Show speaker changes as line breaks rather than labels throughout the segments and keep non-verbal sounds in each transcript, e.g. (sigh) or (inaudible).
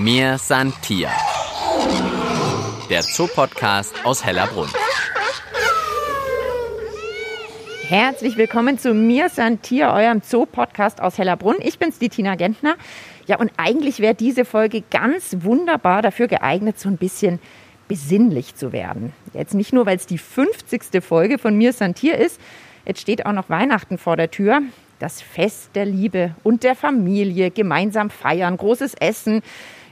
Mir san Tier. Der Zoopodcast aus Hellerbrunn.
Herzlich willkommen zu Mir san Tier, eurem Zoo-Podcast aus Hellerbrunn. Ich bin's, die Tina Gentner. Ja, und eigentlich wäre diese Folge ganz wunderbar dafür geeignet, so ein bisschen besinnlich zu werden. Jetzt nicht nur, weil es die 50. Folge von Mir san Tier ist, jetzt steht auch noch Weihnachten vor der Tür das Fest der Liebe und der Familie, gemeinsam feiern, großes Essen,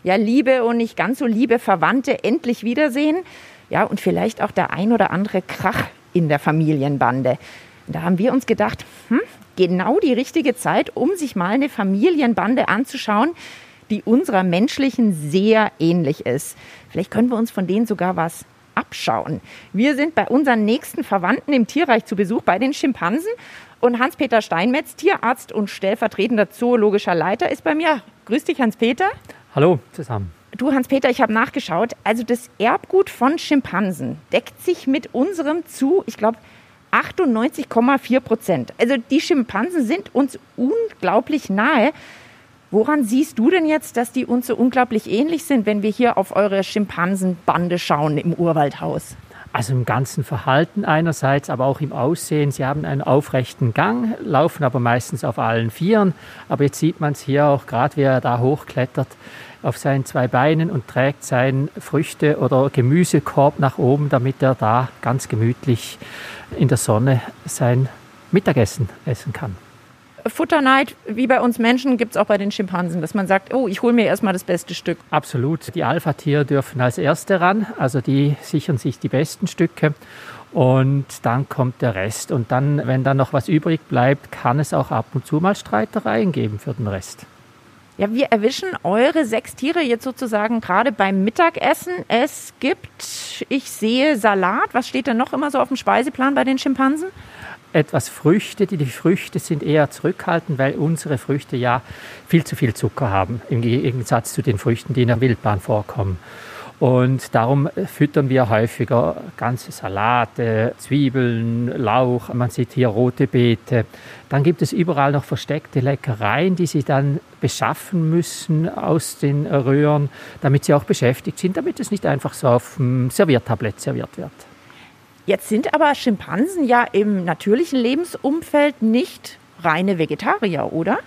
ja, Liebe und nicht ganz so liebe Verwandte endlich wiedersehen. Ja, und vielleicht auch der ein oder andere Krach in der Familienbande. Da haben wir uns gedacht, hm, genau die richtige Zeit, um sich mal eine Familienbande anzuschauen, die unserer menschlichen sehr ähnlich ist. Vielleicht können wir uns von denen sogar was abschauen. Wir sind bei unseren nächsten Verwandten im Tierreich zu Besuch bei den Schimpansen und Hans-Peter Steinmetz, Tierarzt und stellvertretender zoologischer Leiter, ist bei mir. Grüß dich, Hans-Peter.
Hallo zusammen.
Du, Hans-Peter, ich habe nachgeschaut. Also das Erbgut von Schimpansen deckt sich mit unserem zu, ich glaube, 98,4 Prozent. Also die Schimpansen sind uns unglaublich nahe. Woran siehst du denn jetzt, dass die uns so unglaublich ähnlich sind, wenn wir hier auf eure Schimpansenbande schauen im Urwaldhaus?
Also im ganzen Verhalten einerseits, aber auch im Aussehen. Sie haben einen aufrechten Gang, laufen aber meistens auf allen Vieren. Aber jetzt sieht man es hier auch gerade, wie er da hochklettert auf seinen zwei Beinen und trägt seinen Früchte- oder Gemüsekorb nach oben, damit er da ganz gemütlich in der Sonne sein Mittagessen essen kann.
Futterneid, wie bei uns Menschen, gibt es auch bei den Schimpansen, dass man sagt, oh, ich hole mir erstmal das beste Stück.
Absolut. Die Alpha-Tiere dürfen als Erste ran, also die sichern sich die besten Stücke. Und dann kommt der Rest. Und dann, wenn dann noch was übrig bleibt, kann es auch ab und zu mal Streitereien geben für den Rest.
Ja, wir erwischen eure sechs Tiere jetzt sozusagen gerade beim Mittagessen. Es gibt, ich sehe Salat. Was steht denn noch immer so auf dem Speiseplan bei den Schimpansen?
Etwas Früchte. Die, die Früchte sind eher zurückhaltend, weil unsere Früchte ja viel zu viel Zucker haben, im Gegensatz zu den Früchten, die in der Wildbahn vorkommen. Und darum füttern wir häufiger ganze Salate, Zwiebeln, Lauch, man sieht hier rote Beete. Dann gibt es überall noch versteckte Leckereien, die sie dann beschaffen müssen aus den Röhren, damit sie auch beschäftigt sind, damit es nicht einfach so auf dem Serviertablett serviert wird.
Jetzt sind aber Schimpansen ja im natürlichen Lebensumfeld nicht reine Vegetarier, oder?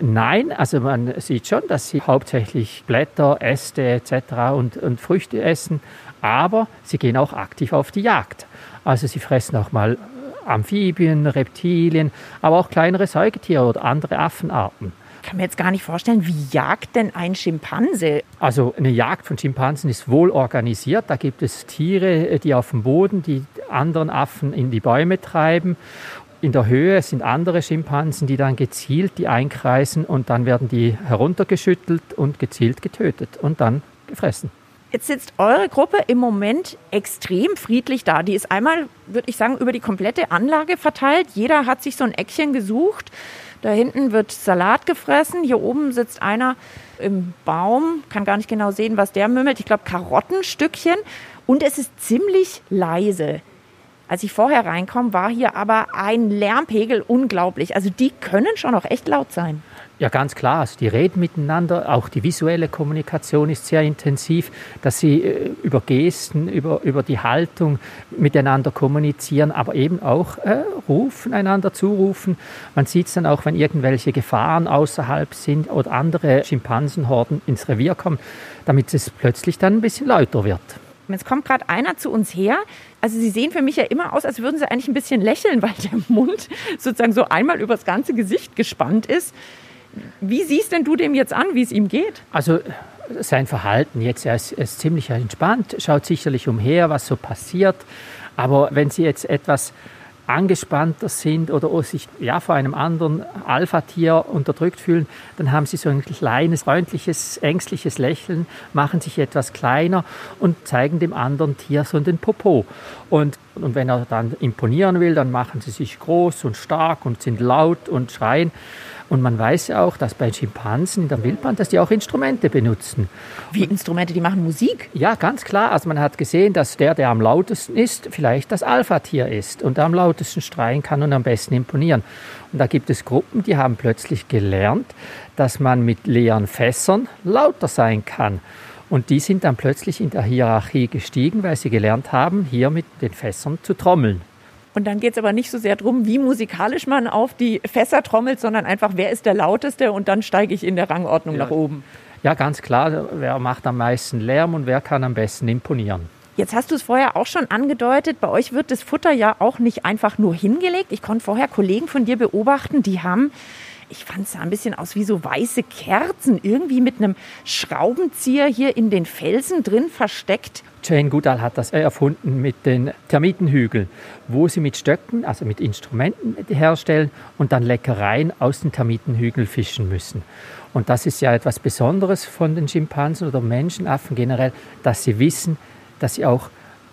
Nein, also man sieht schon, dass sie hauptsächlich Blätter, Äste etc. Und, und Früchte essen, aber sie gehen auch aktiv auf die Jagd. Also sie fressen auch mal Amphibien, Reptilien, aber auch kleinere Säugetiere oder andere Affenarten.
Ich kann mir jetzt gar nicht vorstellen, wie jagt denn ein Schimpanse?
Also eine Jagd von Schimpansen ist wohl organisiert. Da gibt es Tiere, die auf dem Boden die anderen Affen in die Bäume treiben. In der Höhe sind andere Schimpansen, die dann gezielt die einkreisen und dann werden die heruntergeschüttelt und gezielt getötet und dann gefressen.
Jetzt sitzt eure Gruppe im Moment extrem friedlich da. Die ist einmal, würde ich sagen, über die komplette Anlage verteilt. Jeder hat sich so ein Eckchen gesucht. Da hinten wird Salat gefressen. Hier oben sitzt einer im Baum, kann gar nicht genau sehen, was der mümmelt. Ich glaube, Karottenstückchen. Und es ist ziemlich leise. Als ich vorher reinkomme, war hier aber ein Lärmpegel unglaublich. Also die können schon auch echt laut sein.
Ja, ganz klar. Also die reden miteinander. Auch die visuelle Kommunikation ist sehr intensiv, dass sie äh, über Gesten, über, über die Haltung miteinander kommunizieren, aber eben auch äh, rufen, einander zurufen. Man sieht es dann auch, wenn irgendwelche Gefahren außerhalb sind oder andere Schimpansenhorden ins Revier kommen, damit es plötzlich dann ein bisschen lauter wird.
Jetzt kommt gerade einer zu uns her. Also Sie sehen für mich ja immer aus, als würden Sie eigentlich ein bisschen lächeln, weil der Mund sozusagen so einmal übers ganze Gesicht gespannt ist. Wie siehst denn du dem jetzt an, wie es ihm geht?
Also sein Verhalten jetzt, er ist, er ist ziemlich entspannt, schaut sicherlich umher, was so passiert. Aber wenn Sie jetzt etwas angespannter sind oder sich ja vor einem anderen Alpha-Tier unterdrückt fühlen, dann haben sie so ein kleines, freundliches, ängstliches Lächeln, machen sich etwas kleiner und zeigen dem anderen Tier so den Popo. Und, und wenn er dann imponieren will, dann machen sie sich groß und stark und sind laut und schreien. Und man weiß ja auch, dass bei Schimpansen in der Wildbahn, dass die auch Instrumente benutzen.
Wie Instrumente, die machen Musik?
Ja, ganz klar. Also man hat gesehen, dass der, der am lautesten ist, vielleicht das Alpha-Tier ist und am lautesten streien kann und am besten imponieren. Und da gibt es Gruppen, die haben plötzlich gelernt, dass man mit leeren Fässern lauter sein kann. Und die sind dann plötzlich in der Hierarchie gestiegen, weil sie gelernt haben, hier mit den Fässern zu trommeln.
Und dann geht es aber nicht so sehr darum, wie musikalisch man auf die Fässer trommelt, sondern einfach, wer ist der lauteste und dann steige ich in der Rangordnung
ja.
nach oben.
Ja, ganz klar, wer macht am meisten Lärm und wer kann am besten imponieren.
Jetzt hast du es vorher auch schon angedeutet, bei euch wird das Futter ja auch nicht einfach nur hingelegt. Ich konnte vorher Kollegen von dir beobachten, die haben ich fand es ein bisschen aus wie so weiße Kerzen, irgendwie mit einem Schraubenzieher hier in den Felsen drin versteckt.
Jane Goodall hat das erfunden mit den Termitenhügeln, wo sie mit Stöcken, also mit Instrumenten herstellen und dann Leckereien aus den Termitenhügeln fischen müssen. Und das ist ja etwas Besonderes von den Schimpansen oder Menschenaffen generell, dass sie wissen, dass sie auch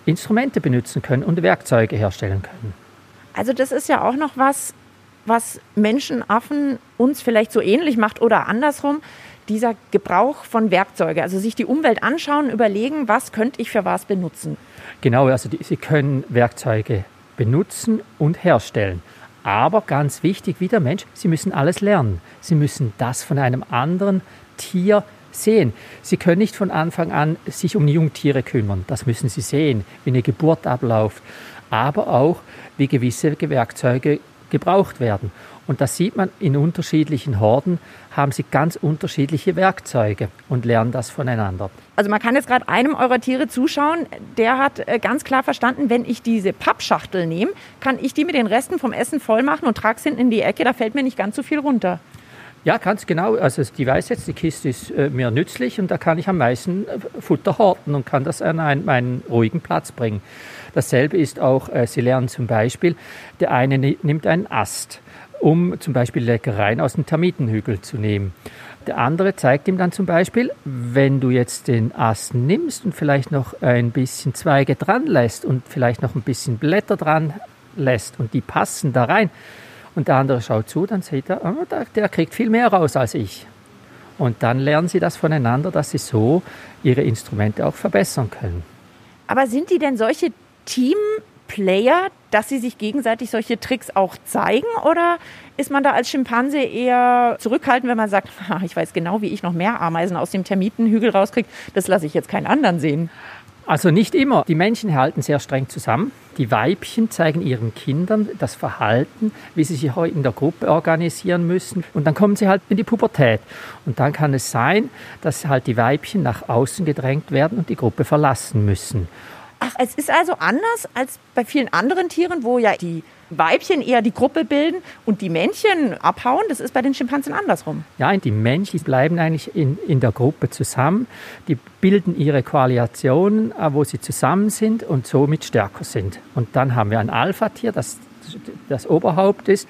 Instrumente benutzen können und Werkzeuge herstellen können.
Also das ist ja auch noch was, was Menschenaffen uns vielleicht so ähnlich macht oder andersrum, dieser Gebrauch von Werkzeugen, also sich die Umwelt anschauen, überlegen, was könnte ich für was benutzen.
Genau, also die, sie können Werkzeuge benutzen und herstellen. Aber ganz wichtig, wie der Mensch, sie müssen alles lernen. Sie müssen das von einem anderen Tier sehen. Sie können nicht von Anfang an sich um Jungtiere kümmern. Das müssen sie sehen, wie eine Geburt abläuft. Aber auch, wie gewisse Werkzeuge gebraucht werden. Und das sieht man in unterschiedlichen Horden, haben sie ganz unterschiedliche Werkzeuge und lernen das voneinander.
Also man kann jetzt gerade einem eurer Tiere zuschauen, der hat äh, ganz klar verstanden, wenn ich diese Pappschachtel nehme, kann ich die mit den Resten vom Essen voll machen und trage es hinten in die Ecke, da fällt mir nicht ganz so viel runter.
Ja, ganz genau. Also die weiß jetzt, die Kiste ist äh, mir nützlich und da kann ich am meisten äh, Futter horten und kann das an einen, meinen ruhigen Platz bringen. Dasselbe ist auch, äh, Sie lernen zum Beispiel, der eine nimmt einen Ast, um zum Beispiel Leckereien aus dem Termitenhügel zu nehmen. Der andere zeigt ihm dann zum Beispiel, wenn du jetzt den Ast nimmst und vielleicht noch ein bisschen Zweige dran lässt und vielleicht noch ein bisschen Blätter dran lässt und die passen da rein und der andere schaut zu, dann sieht er, oh, der kriegt viel mehr raus als ich. Und dann lernen sie das voneinander, dass sie so ihre Instrumente auch verbessern können.
Aber sind die denn solche Teamplayer, dass sie sich gegenseitig solche Tricks auch zeigen? Oder ist man da als Schimpanse eher zurückhaltend, wenn man sagt, (laughs) ich weiß genau, wie ich noch mehr Ameisen aus dem Termitenhügel rauskriege, das lasse ich jetzt keinen anderen sehen?
Also nicht immer. Die Männchen halten sehr streng zusammen. Die Weibchen zeigen ihren Kindern das Verhalten, wie sie sich in der Gruppe organisieren müssen. Und dann kommen sie halt in die Pubertät. Und dann kann es sein, dass halt die Weibchen nach außen gedrängt werden und die Gruppe verlassen müssen.
Ach, es ist also anders als bei vielen anderen Tieren, wo ja die Weibchen eher die Gruppe bilden und die Männchen abhauen. Das ist bei den Schimpansen andersrum.
Ja, die Männchen bleiben eigentlich in, in der Gruppe zusammen. Die bilden ihre Koalitionen, äh, wo sie zusammen sind und somit stärker sind. Und dann haben wir ein Alpha-Tier, das das Oberhaupt ist.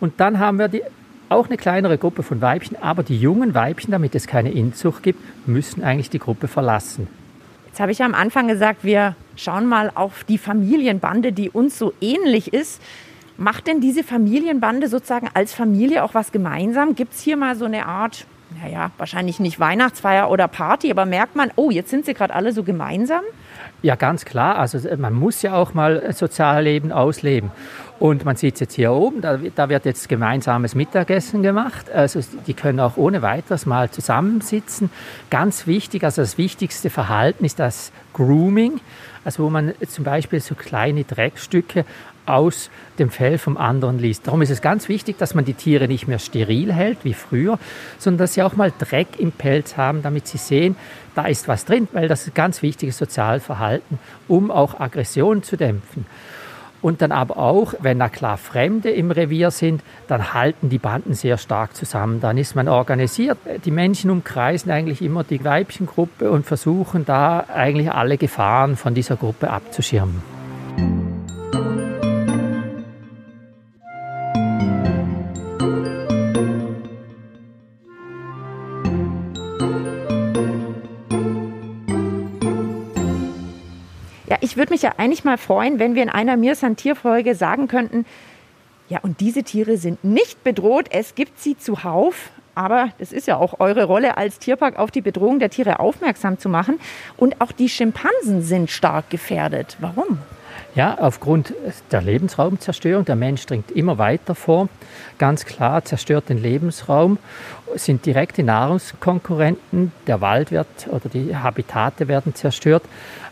Und dann haben wir die, auch eine kleinere Gruppe von Weibchen, aber die jungen Weibchen, damit es keine Inzucht gibt, müssen eigentlich die Gruppe verlassen.
Jetzt habe ich ja am Anfang gesagt, wir schauen mal auf die Familienbande, die uns so ähnlich ist. Macht denn diese Familienbande sozusagen als Familie auch was gemeinsam? Gibt es hier mal so eine Art, naja, wahrscheinlich nicht Weihnachtsfeier oder Party, aber merkt man, oh, jetzt sind sie gerade alle so gemeinsam?
Ja, ganz klar. Also man muss ja auch mal Sozialleben ausleben. Und man sieht es jetzt hier oben, da, da, wird jetzt gemeinsames Mittagessen gemacht. Also die können auch ohne weiteres mal zusammensitzen. Ganz wichtig, also das wichtigste Verhalten ist das Grooming, also wo man zum Beispiel so kleine Dreckstücke aus dem Fell vom anderen liest. Darum ist es ganz wichtig, dass man die Tiere nicht mehr steril hält wie früher, sondern dass sie auch mal Dreck im Pelz haben, damit sie sehen, da ist was drin, weil das ist ganz wichtiges Sozialverhalten, um auch Aggression zu dämpfen. Und dann aber auch, wenn da klar Fremde im Revier sind, dann halten die Banden sehr stark zusammen. Dann ist man organisiert. Die Männchen umkreisen eigentlich immer die Weibchengruppe und versuchen da eigentlich alle Gefahren von dieser Gruppe abzuschirmen.
Ich würde mich ja eigentlich mal freuen, wenn wir in einer Mir Santier-Folge sagen könnten, Ja, und diese Tiere sind nicht bedroht. Es gibt sie zuhauf. Aber das ist ja auch eure Rolle als Tierpark, auf die Bedrohung der Tiere aufmerksam zu machen. Und auch die Schimpansen sind stark gefährdet. Warum?
Ja, aufgrund der Lebensraumzerstörung. Der Mensch dringt immer weiter vor. Ganz klar, zerstört den Lebensraum, sind direkte Nahrungskonkurrenten. Der Wald wird oder die Habitate werden zerstört.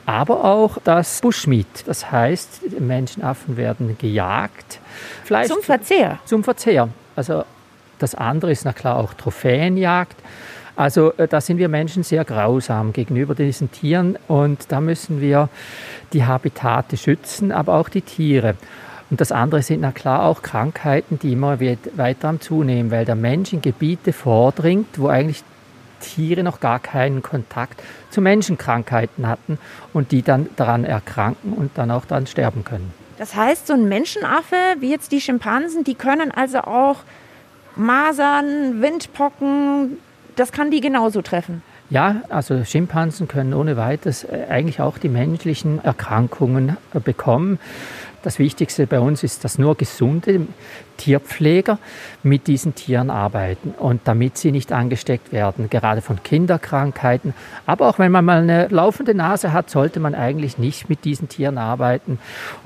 Aber auch das Bushmeat. Das heißt, Menschenaffen werden gejagt.
Fleisch zum Verzehr.
Zum Verzehr. Also das andere ist na klar auch Trophäenjagd. Also äh, da sind wir Menschen sehr grausam gegenüber diesen Tieren und da müssen wir die Habitate schützen, aber auch die Tiere. Und das andere sind na klar auch Krankheiten, die immer weiter am Zunehmen, weil der Mensch in Gebiete vordringt, wo eigentlich Tiere noch gar keinen Kontakt zu Menschenkrankheiten hatten und die dann daran erkranken und dann auch dann sterben können.
Das heißt, so ein Menschenaffe wie jetzt die Schimpansen, die können also auch Masern, Windpocken, das kann die genauso treffen.
Ja, also Schimpansen können ohne weiteres äh, eigentlich auch die menschlichen Erkrankungen äh, bekommen. Das Wichtigste bei uns ist, dass nur gesunde Tierpfleger mit diesen Tieren arbeiten und damit sie nicht angesteckt werden, gerade von Kinderkrankheiten. Aber auch wenn man mal eine laufende Nase hat, sollte man eigentlich nicht mit diesen Tieren arbeiten.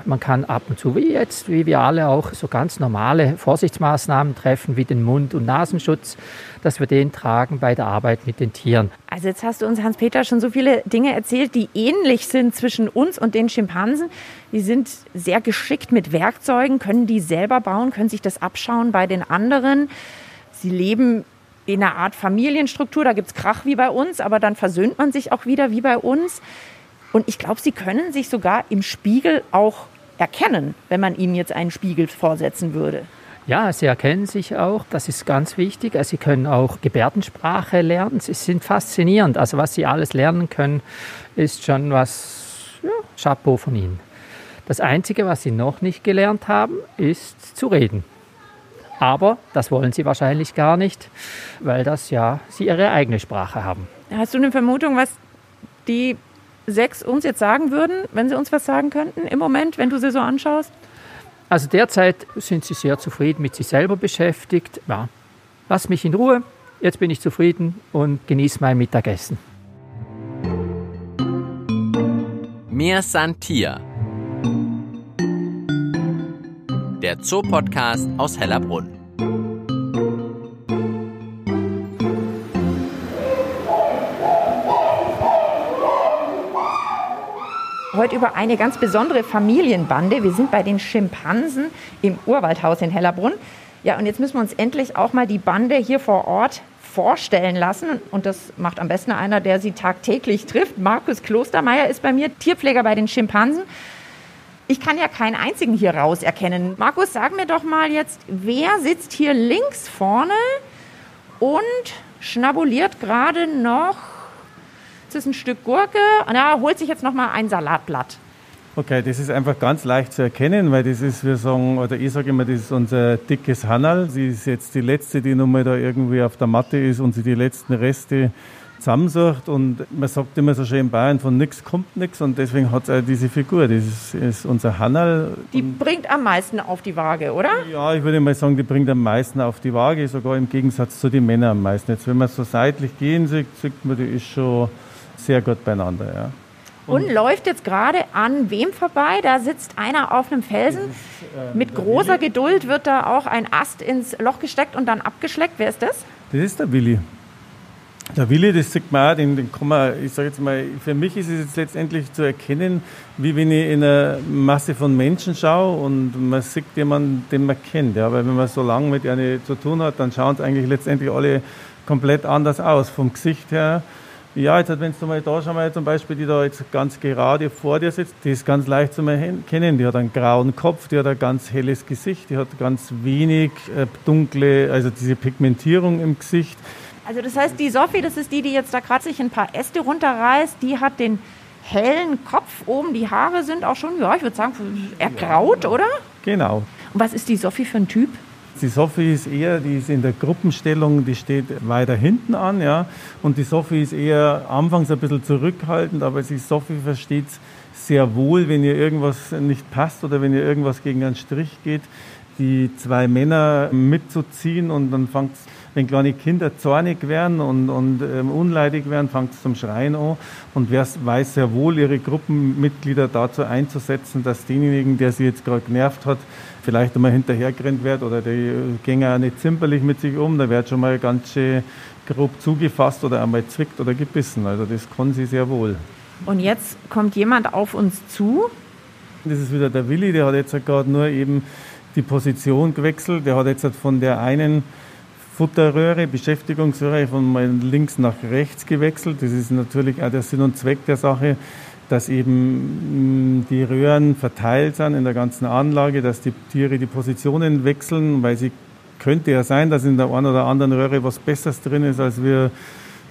Man kann ab und zu, wie jetzt, wie wir alle auch, so ganz normale Vorsichtsmaßnahmen treffen, wie den Mund- und Nasenschutz, dass wir den tragen bei der Arbeit mit den Tieren.
Also jetzt hast du uns, Hans-Peter, schon so viele Dinge erzählt, die ähnlich sind zwischen uns und den Schimpansen. Die sind sehr geschickt mit Werkzeugen, können die selber bauen, können sich das abschauen bei den anderen. Sie leben in einer Art Familienstruktur, da gibt es Krach wie bei uns, aber dann versöhnt man sich auch wieder wie bei uns. Und ich glaube, sie können sich sogar im Spiegel auch erkennen, wenn man ihnen jetzt einen Spiegel vorsetzen würde.
Ja, sie erkennen sich auch, das ist ganz wichtig. Also sie können auch Gebärdensprache lernen. Sie sind faszinierend. Also was sie alles lernen können, ist schon was, ja, Chapeau von ihnen. Das Einzige, was sie noch nicht gelernt haben, ist zu reden. Aber das wollen sie wahrscheinlich gar nicht, weil das ja sie ihre eigene Sprache haben.
Hast du eine Vermutung, was die sechs uns jetzt sagen würden, wenn sie uns was sagen könnten im Moment, wenn du sie so anschaust?
Also derzeit sind sie sehr zufrieden mit sich selber beschäftigt. Ja, lass mich in Ruhe, jetzt bin ich zufrieden und genieße mein Mittagessen.
Mir Santia. Der Zoopodcast aus Hellerbrunn.
Heute über eine ganz besondere Familienbande. Wir sind bei den Schimpansen im Urwaldhaus in Hellerbrunn. Ja, und jetzt müssen wir uns endlich auch mal die Bande hier vor Ort vorstellen lassen. Und das macht am besten einer, der sie tagtäglich trifft. Markus Klostermeier ist bei mir, Tierpfleger bei den Schimpansen. Ich kann ja keinen einzigen hier raus erkennen. Markus, sag mir doch mal jetzt, wer sitzt hier links vorne und schnabuliert gerade noch ist ein Stück Gurke und er holt sich jetzt nochmal ein Salatblatt.
Okay, das ist einfach ganz leicht zu erkennen, weil das ist, wir sagen, oder ich sage immer, das ist unser dickes Hannal. Sie ist jetzt die letzte, die nochmal da irgendwie auf der Matte ist und sie die letzten Reste zusammensucht. Und man sagt immer so schön in Bayern, von nichts kommt nichts und deswegen hat sie diese Figur. Das ist, ist unser Hannal.
Die bringt am meisten auf die Waage, oder?
Ja, ich würde mal sagen, die bringt am meisten auf die Waage, sogar im Gegensatz zu den Männern am meisten. Jetzt, wenn man so seitlich gehen sieht, sieht man, die ist schon sehr gut beieinander. Ja.
Und, und, läuft jetzt gerade an wem vorbei? Da sitzt einer auf einem Felsen. Ist, äh, Mit großer Willi. Geduld wird da auch ein Ast ins Loch gesteckt und dann abgeschleckt. Wer ist das?
Das ist der Willi. Der Willi, das sieht man auch, den, den kann man, ich sage jetzt mal, für mich ist es jetzt letztendlich zu erkennen, wie wenn ich in eine Masse von Menschen schaue und man sieht jemanden, den man kennt. Ja, weil wenn man so lange mit einer zu tun hat, dann schauen es eigentlich letztendlich alle komplett anders aus, vom Gesicht her ja, jetzt wenn du mal da schon mal zum Beispiel, die da jetzt ganz gerade vor dir sitzt, die ist ganz leicht zu erkennen. Die hat einen grauen Kopf, die hat ein ganz helles Gesicht, die hat ganz wenig äh, dunkle, also diese Pigmentierung im Gesicht.
Also das heißt, die Sophie, das ist die, die jetzt da gerade sich ein paar Äste runterreißt, die hat den hellen Kopf oben, die Haare sind auch schon, ja, ich würde sagen, ergraut, oder?
Genau.
Und was ist die Sophie für ein Typ?
Die Sophie ist eher, die ist in der Gruppenstellung, die steht weiter hinten an, ja. Und die Sophie ist eher anfangs ein bisschen zurückhaltend, aber die Sophie versteht sehr wohl, wenn ihr irgendwas nicht passt oder wenn ihr irgendwas gegen einen Strich geht, die zwei Männer mitzuziehen und dann fängt es wenn kleine Kinder zornig werden und, und ähm, unleidig werden, fängt es zum Schreien an. Und wer weiß sehr wohl, ihre Gruppenmitglieder dazu einzusetzen, dass denjenigen, der sie jetzt gerade genervt hat, vielleicht einmal hinterhergerannt wird oder die gehen auch nicht zimperlich mit sich um, da wird schon mal ganz schön grob zugefasst oder einmal zwickt oder gebissen. Also das kann sie sehr wohl.
Und jetzt kommt jemand auf uns zu.
Das ist wieder der Willi, der hat jetzt gerade nur eben die Position gewechselt. Der hat jetzt von der einen Futterröhre, Beschäftigungsröhre von links nach rechts gewechselt. Das ist natürlich auch der Sinn und Zweck der Sache, dass eben mm, die Röhren verteilt sind in der ganzen Anlage, dass die Tiere die Positionen wechseln, weil sie könnte ja sein, dass in der einen oder anderen Röhre was Besseres drin ist, als wir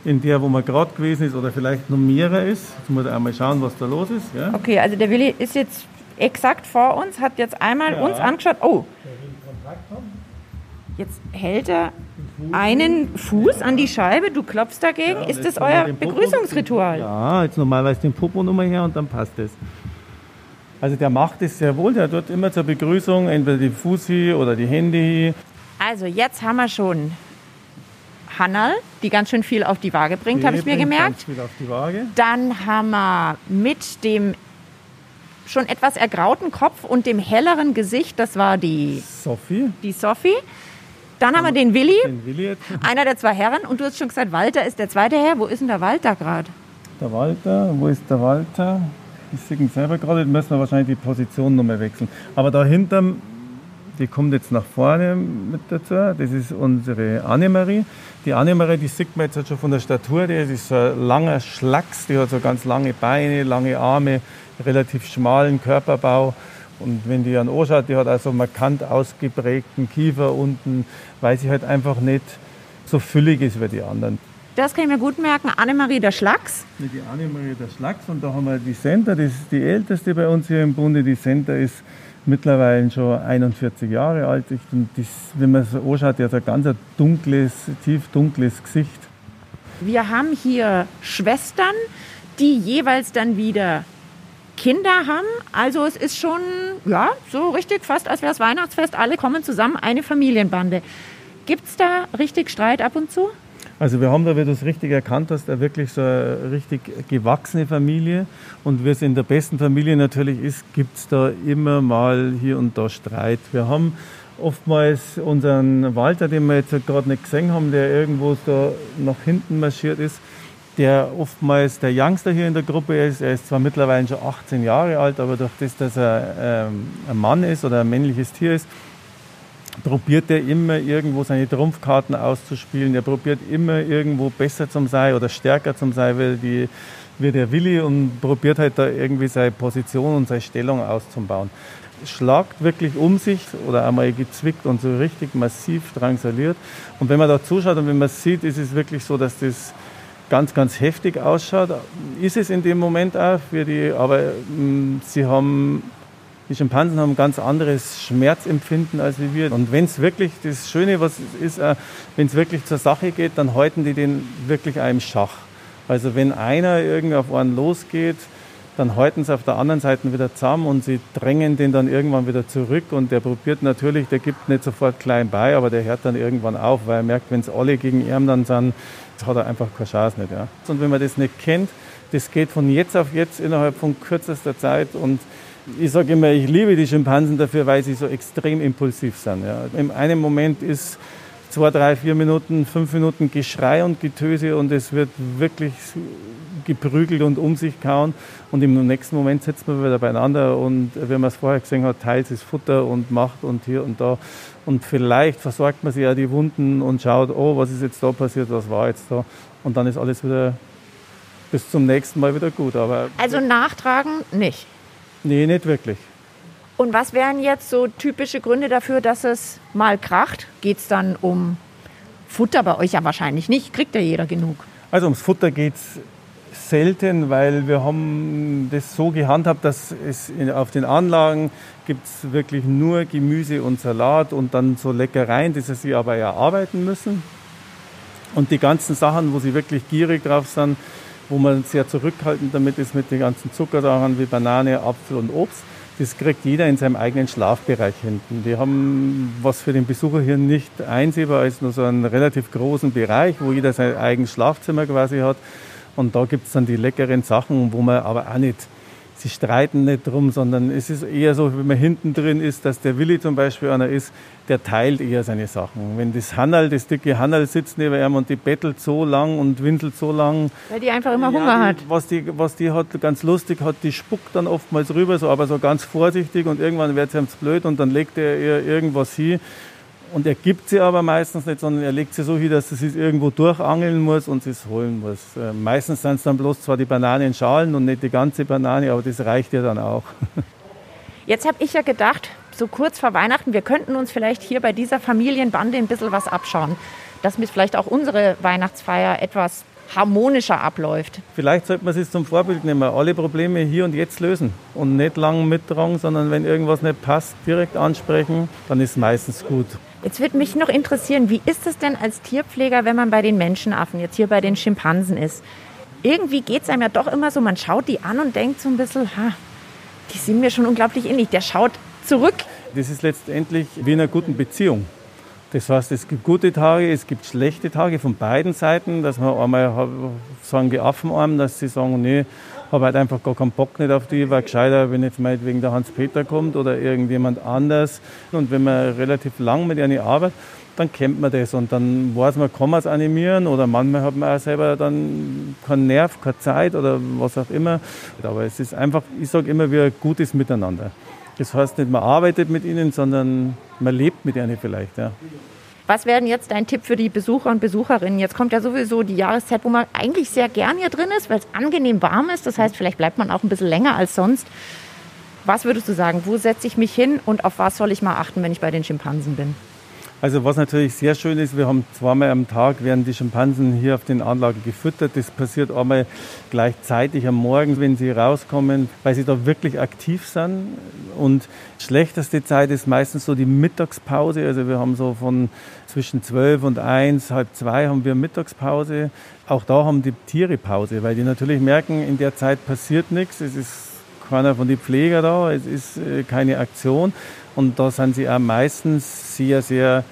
in der, wo man gerade gewesen ist oder vielleicht noch mehrer ist. Jetzt muss ich einmal schauen, was da los ist. Ja.
Okay, also der Willi ist jetzt exakt vor uns, hat jetzt einmal ja. uns angeschaut. Oh, jetzt hält er einen Fuß an die Scheibe, du klopfst dagegen. Ja, ist das euer Begrüßungsritual?
Ja, jetzt normalerweise den Popo nochmal her und dann passt es. Also der macht es sehr wohl, der tut immer zur Begrüßung entweder die Fußi oder die Hände.
Also jetzt haben wir schon Hannal, die ganz schön viel auf die Waage bringt, habe ich mir gemerkt. Dann haben wir mit dem schon etwas ergrauten Kopf und dem helleren Gesicht, das war die
Sophie.
Die Sophie. Dann haben wir den Willi, den Willi einer der zwei Herren. Und du hast schon gesagt, Walter ist der zweite Herr. Wo ist denn der Walter gerade?
Der Walter, wo ist der Walter? Ich sehe ihn selber gerade, dann müssen wir wahrscheinlich die Position nochmal wechseln. Aber dahinter, die kommt jetzt nach vorne mit dazu, das ist unsere Annemarie. Die Annemarie, die sieht man jetzt schon von der Statur, die ist so ein langer Schlacks, die hat so ganz lange Beine, lange Arme, relativ schmalen Körperbau. Und wenn die an anschaut, die hat also markant ausgeprägten Kiefer unten, weil sie halt einfach nicht so füllig ist wie die anderen.
Das kann ich mir gut merken. Annemarie der Schlacks.
Die Annemarie der Schlacks und da haben wir die Senta, das ist die älteste bei uns hier im Bunde. Die Senta ist mittlerweile schon 41 Jahre alt. Und das, wenn man so anschaut, die hat ein ganz dunkles, tief dunkles Gesicht.
Wir haben hier Schwestern, die jeweils dann wieder Kinder haben. Also es ist schon, ja, so richtig fast, als wäre es Weihnachtsfest. Alle kommen zusammen, eine Familienbande. Gibt es da richtig Streit ab und zu?
Also wir haben da, wie du es richtig erkannt hast, wirklich so eine richtig gewachsene Familie. Und wie es in der besten Familie natürlich ist, gibt es da immer mal hier und da Streit. Wir haben oftmals unseren Walter, den wir jetzt gerade nicht gesehen haben, der irgendwo da nach hinten marschiert ist, der oftmals der Youngster hier in der Gruppe ist. Er ist zwar mittlerweile schon 18 Jahre alt, aber durch das, dass er ähm, ein Mann ist oder ein männliches Tier ist, probiert er immer irgendwo seine Trumpfkarten auszuspielen. Er probiert immer irgendwo besser zum sein oder stärker zum sein wie, die, wie der Willi und probiert halt da irgendwie seine Position und seine Stellung auszubauen. Schlagt wirklich um sich oder einmal gezwickt und so richtig massiv drangsaliert. Und wenn man da zuschaut und wenn man sieht, ist es wirklich so, dass das ganz, ganz heftig ausschaut. Ist es in dem Moment auch für die, aber mh, mm, sie haben, die Schimpansen haben ein ganz anderes Schmerzempfinden als wir. Und wenn es wirklich, das Schöne was ist, äh, wenn es wirklich zur Sache geht, dann halten die den wirklich einem Schach. Also wenn einer irgendwie auf einen losgeht, dann halten sie auf der anderen Seite wieder zusammen und sie drängen den dann irgendwann wieder zurück und der probiert natürlich, der gibt nicht sofort klein bei, aber der hört dann irgendwann auf, weil er merkt, wenn es alle gegen ihn dann sind, hat er einfach keine Chance nicht. Ja. Und wenn man das nicht kennt, das geht von jetzt auf jetzt innerhalb von kürzester Zeit und ich sage immer, ich liebe die Schimpansen dafür, weil sie so extrem impulsiv sind. Ja. In einem Moment ist zwei, drei, vier Minuten, fünf Minuten Geschrei und Getöse und es wird wirklich geprügelt und um sich kauen. Und im nächsten Moment sitzt man wieder beieinander und wie man es vorher gesehen hat, teilt das Futter und macht und hier und da. Und vielleicht versorgt man sich ja die Wunden und schaut, oh, was ist jetzt da passiert, was war jetzt da. Und dann ist alles wieder bis zum nächsten Mal wieder gut. Aber
also nachtragen nicht?
Nee, nicht wirklich.
Und was wären jetzt so typische Gründe dafür, dass es mal kracht? Geht es dann um Futter bei euch ja wahrscheinlich nicht? Kriegt ja jeder genug?
Also ums Futter geht es selten, weil wir haben das so gehandhabt, dass es auf den Anlagen gibt es wirklich nur Gemüse und Salat und dann so Leckereien, die sie aber erarbeiten müssen. Und die ganzen Sachen, wo sie wirklich gierig drauf sind, wo man sehr zurückhaltend damit ist mit den ganzen Zuckersachen wie Banane, Apfel und Obst, Das kriegt jeder in seinem eigenen Schlafbereich hinten. Die haben was für den Besucher hier nicht einsehbar ist, nur so einen relativ großen Bereich, wo jeder sein eigenes Schlafzimmer quasi hat. Und da gibt es dann die leckeren Sachen, wo man aber auch nicht sie streiten nicht drum, sondern es ist eher so, wenn man hinten drin ist, dass der Willi zum Beispiel einer ist, der teilt eher seine Sachen. Wenn das Hannal, das dicke Hannal sitzt neben ihm und die bettelt so lang und winselt so lang.
Weil die einfach immer ja, Hunger hat.
was, die, was die hat, ganz lustig hat, die spuckt dann oftmals rüber, so, aber so ganz vorsichtig und irgendwann wird es ihm blöd und dann legt er ihr irgendwas hin und er gibt sie aber meistens nicht, sondern er legt sie so hin, dass sie es irgendwo durchangeln muss und sie es holen muss. Äh, meistens sind es dann bloß zwar die Bananenschalen und nicht die ganze Banane, aber das reicht ja dann auch. (laughs)
Jetzt habe ich ja gedacht, so kurz vor Weihnachten, wir könnten uns vielleicht hier bei dieser Familienbande ein bisschen was abschauen, dass mit vielleicht auch unsere Weihnachtsfeier etwas harmonischer abläuft.
Vielleicht sollte man sich zum Vorbild nehmen, alle Probleme hier und jetzt lösen und nicht lang mittragen, sondern wenn irgendwas nicht passt, direkt ansprechen, dann ist es meistens gut.
Jetzt würde mich noch interessieren, wie ist es denn als Tierpfleger, wenn man bei den Menschenaffen, jetzt hier bei den Schimpansen ist? Irgendwie geht es einem ja doch immer so, man schaut die an und denkt so ein bisschen, ha, die sind mir schon unglaublich ähnlich. Der schaut zurück.
Das ist letztendlich wie in einer guten Beziehung. Das heißt, es gibt gute Tage, es gibt schlechte Tage von beiden Seiten, dass man einmal sagen die Affen einem, dass sie sagen, nee, habe halt einfach gar keinen Bock nicht auf die, war gescheiter, wenn jetzt meinetwegen der Hans-Peter kommt oder irgendjemand anders. Und wenn man relativ lang mit ihnen arbeitet, dann kennt man das und dann weiß man, kann man es animieren oder manchmal hat man auch selber dann keinen Nerv, keine Zeit oder was auch immer. Aber es ist einfach, ich sage immer, ein gutes Miteinander. Das heißt nicht, man arbeitet mit ihnen, sondern man lebt mit ihnen vielleicht. Ja.
Was wäre jetzt dein Tipp für die Besucher und Besucherinnen? Jetzt kommt ja sowieso die Jahreszeit, wo man eigentlich sehr gern hier drin ist, weil es angenehm warm ist. Das heißt, vielleicht bleibt man auch ein bisschen länger als sonst. Was würdest du sagen? Wo setze ich mich hin und auf was soll ich mal achten, wenn ich bei den Schimpansen bin?
Also was natürlich sehr schön ist, wir haben zweimal am Tag werden die Schimpansen hier auf den Anlagen gefüttert. Das passiert einmal gleichzeitig am Morgen, wenn sie rauskommen, weil sie da wirklich aktiv sind. Und schlechteste Zeit ist meistens so die Mittagspause. Also wir haben so von zwischen zwölf und eins, halb zwei haben wir Mittagspause. Auch da haben die Tiere Pause, weil die natürlich merken, in der Zeit passiert nichts. Es ist keiner von den Pfleger da, es ist äh, keine Aktion. Und da sind sie auch meistens sehr, sehr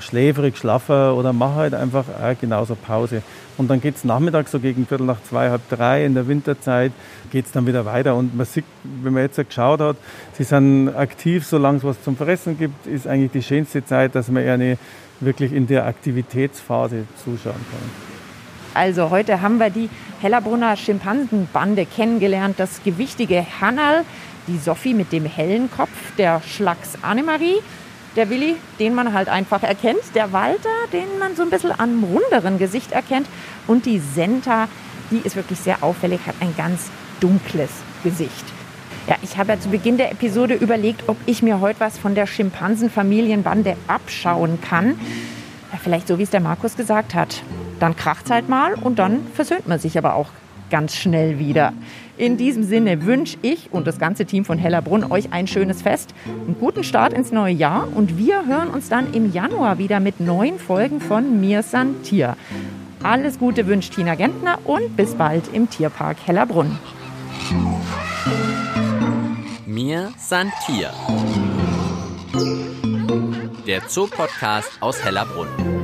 schläfrig, schlaffer oder machen halt einfach auch genauso Pause. Und dann geht es nachmittags so gegen Viertel nach zwei, halb drei in der Winterzeit, geht es dann wieder weiter. Und man sieht, wenn man jetzt geschaut hat, sie sind aktiv, solange es was zum Fressen gibt, ist eigentlich die schönste Zeit, dass man eine wirklich in der Aktivitätsphase zuschauen kann.
Also heute haben wir die Hellerbrunner Schimpansenbande kennengelernt, das gewichtige Hannal, die Sophie mit dem hellen Kopf, der Schlacks Annemarie, der Willi, den man halt einfach erkennt, der Walter, den man so ein bisschen am runderen Gesicht erkennt und die Senta, die ist wirklich sehr auffällig, hat ein ganz dunkles Gesicht. Ja, ich habe ja zu Beginn der Episode überlegt, ob ich mir heute was von der Schimpansenfamilienbande abschauen kann. Ja, vielleicht so, wie es der Markus gesagt hat. Dann kracht es halt mal und dann versöhnt man sich aber auch ganz schnell wieder. In diesem Sinne wünsche ich und das ganze Team von Hellerbrunn euch ein schönes Fest, einen guten Start ins neue Jahr und wir hören uns dann im Januar wieder mit neuen Folgen von Mir San Tier. Alles Gute wünscht Tina Gentner und bis bald im Tierpark Hellerbrunn.
Mir San Tier. Der Zoopodcast aus Hellerbrunn.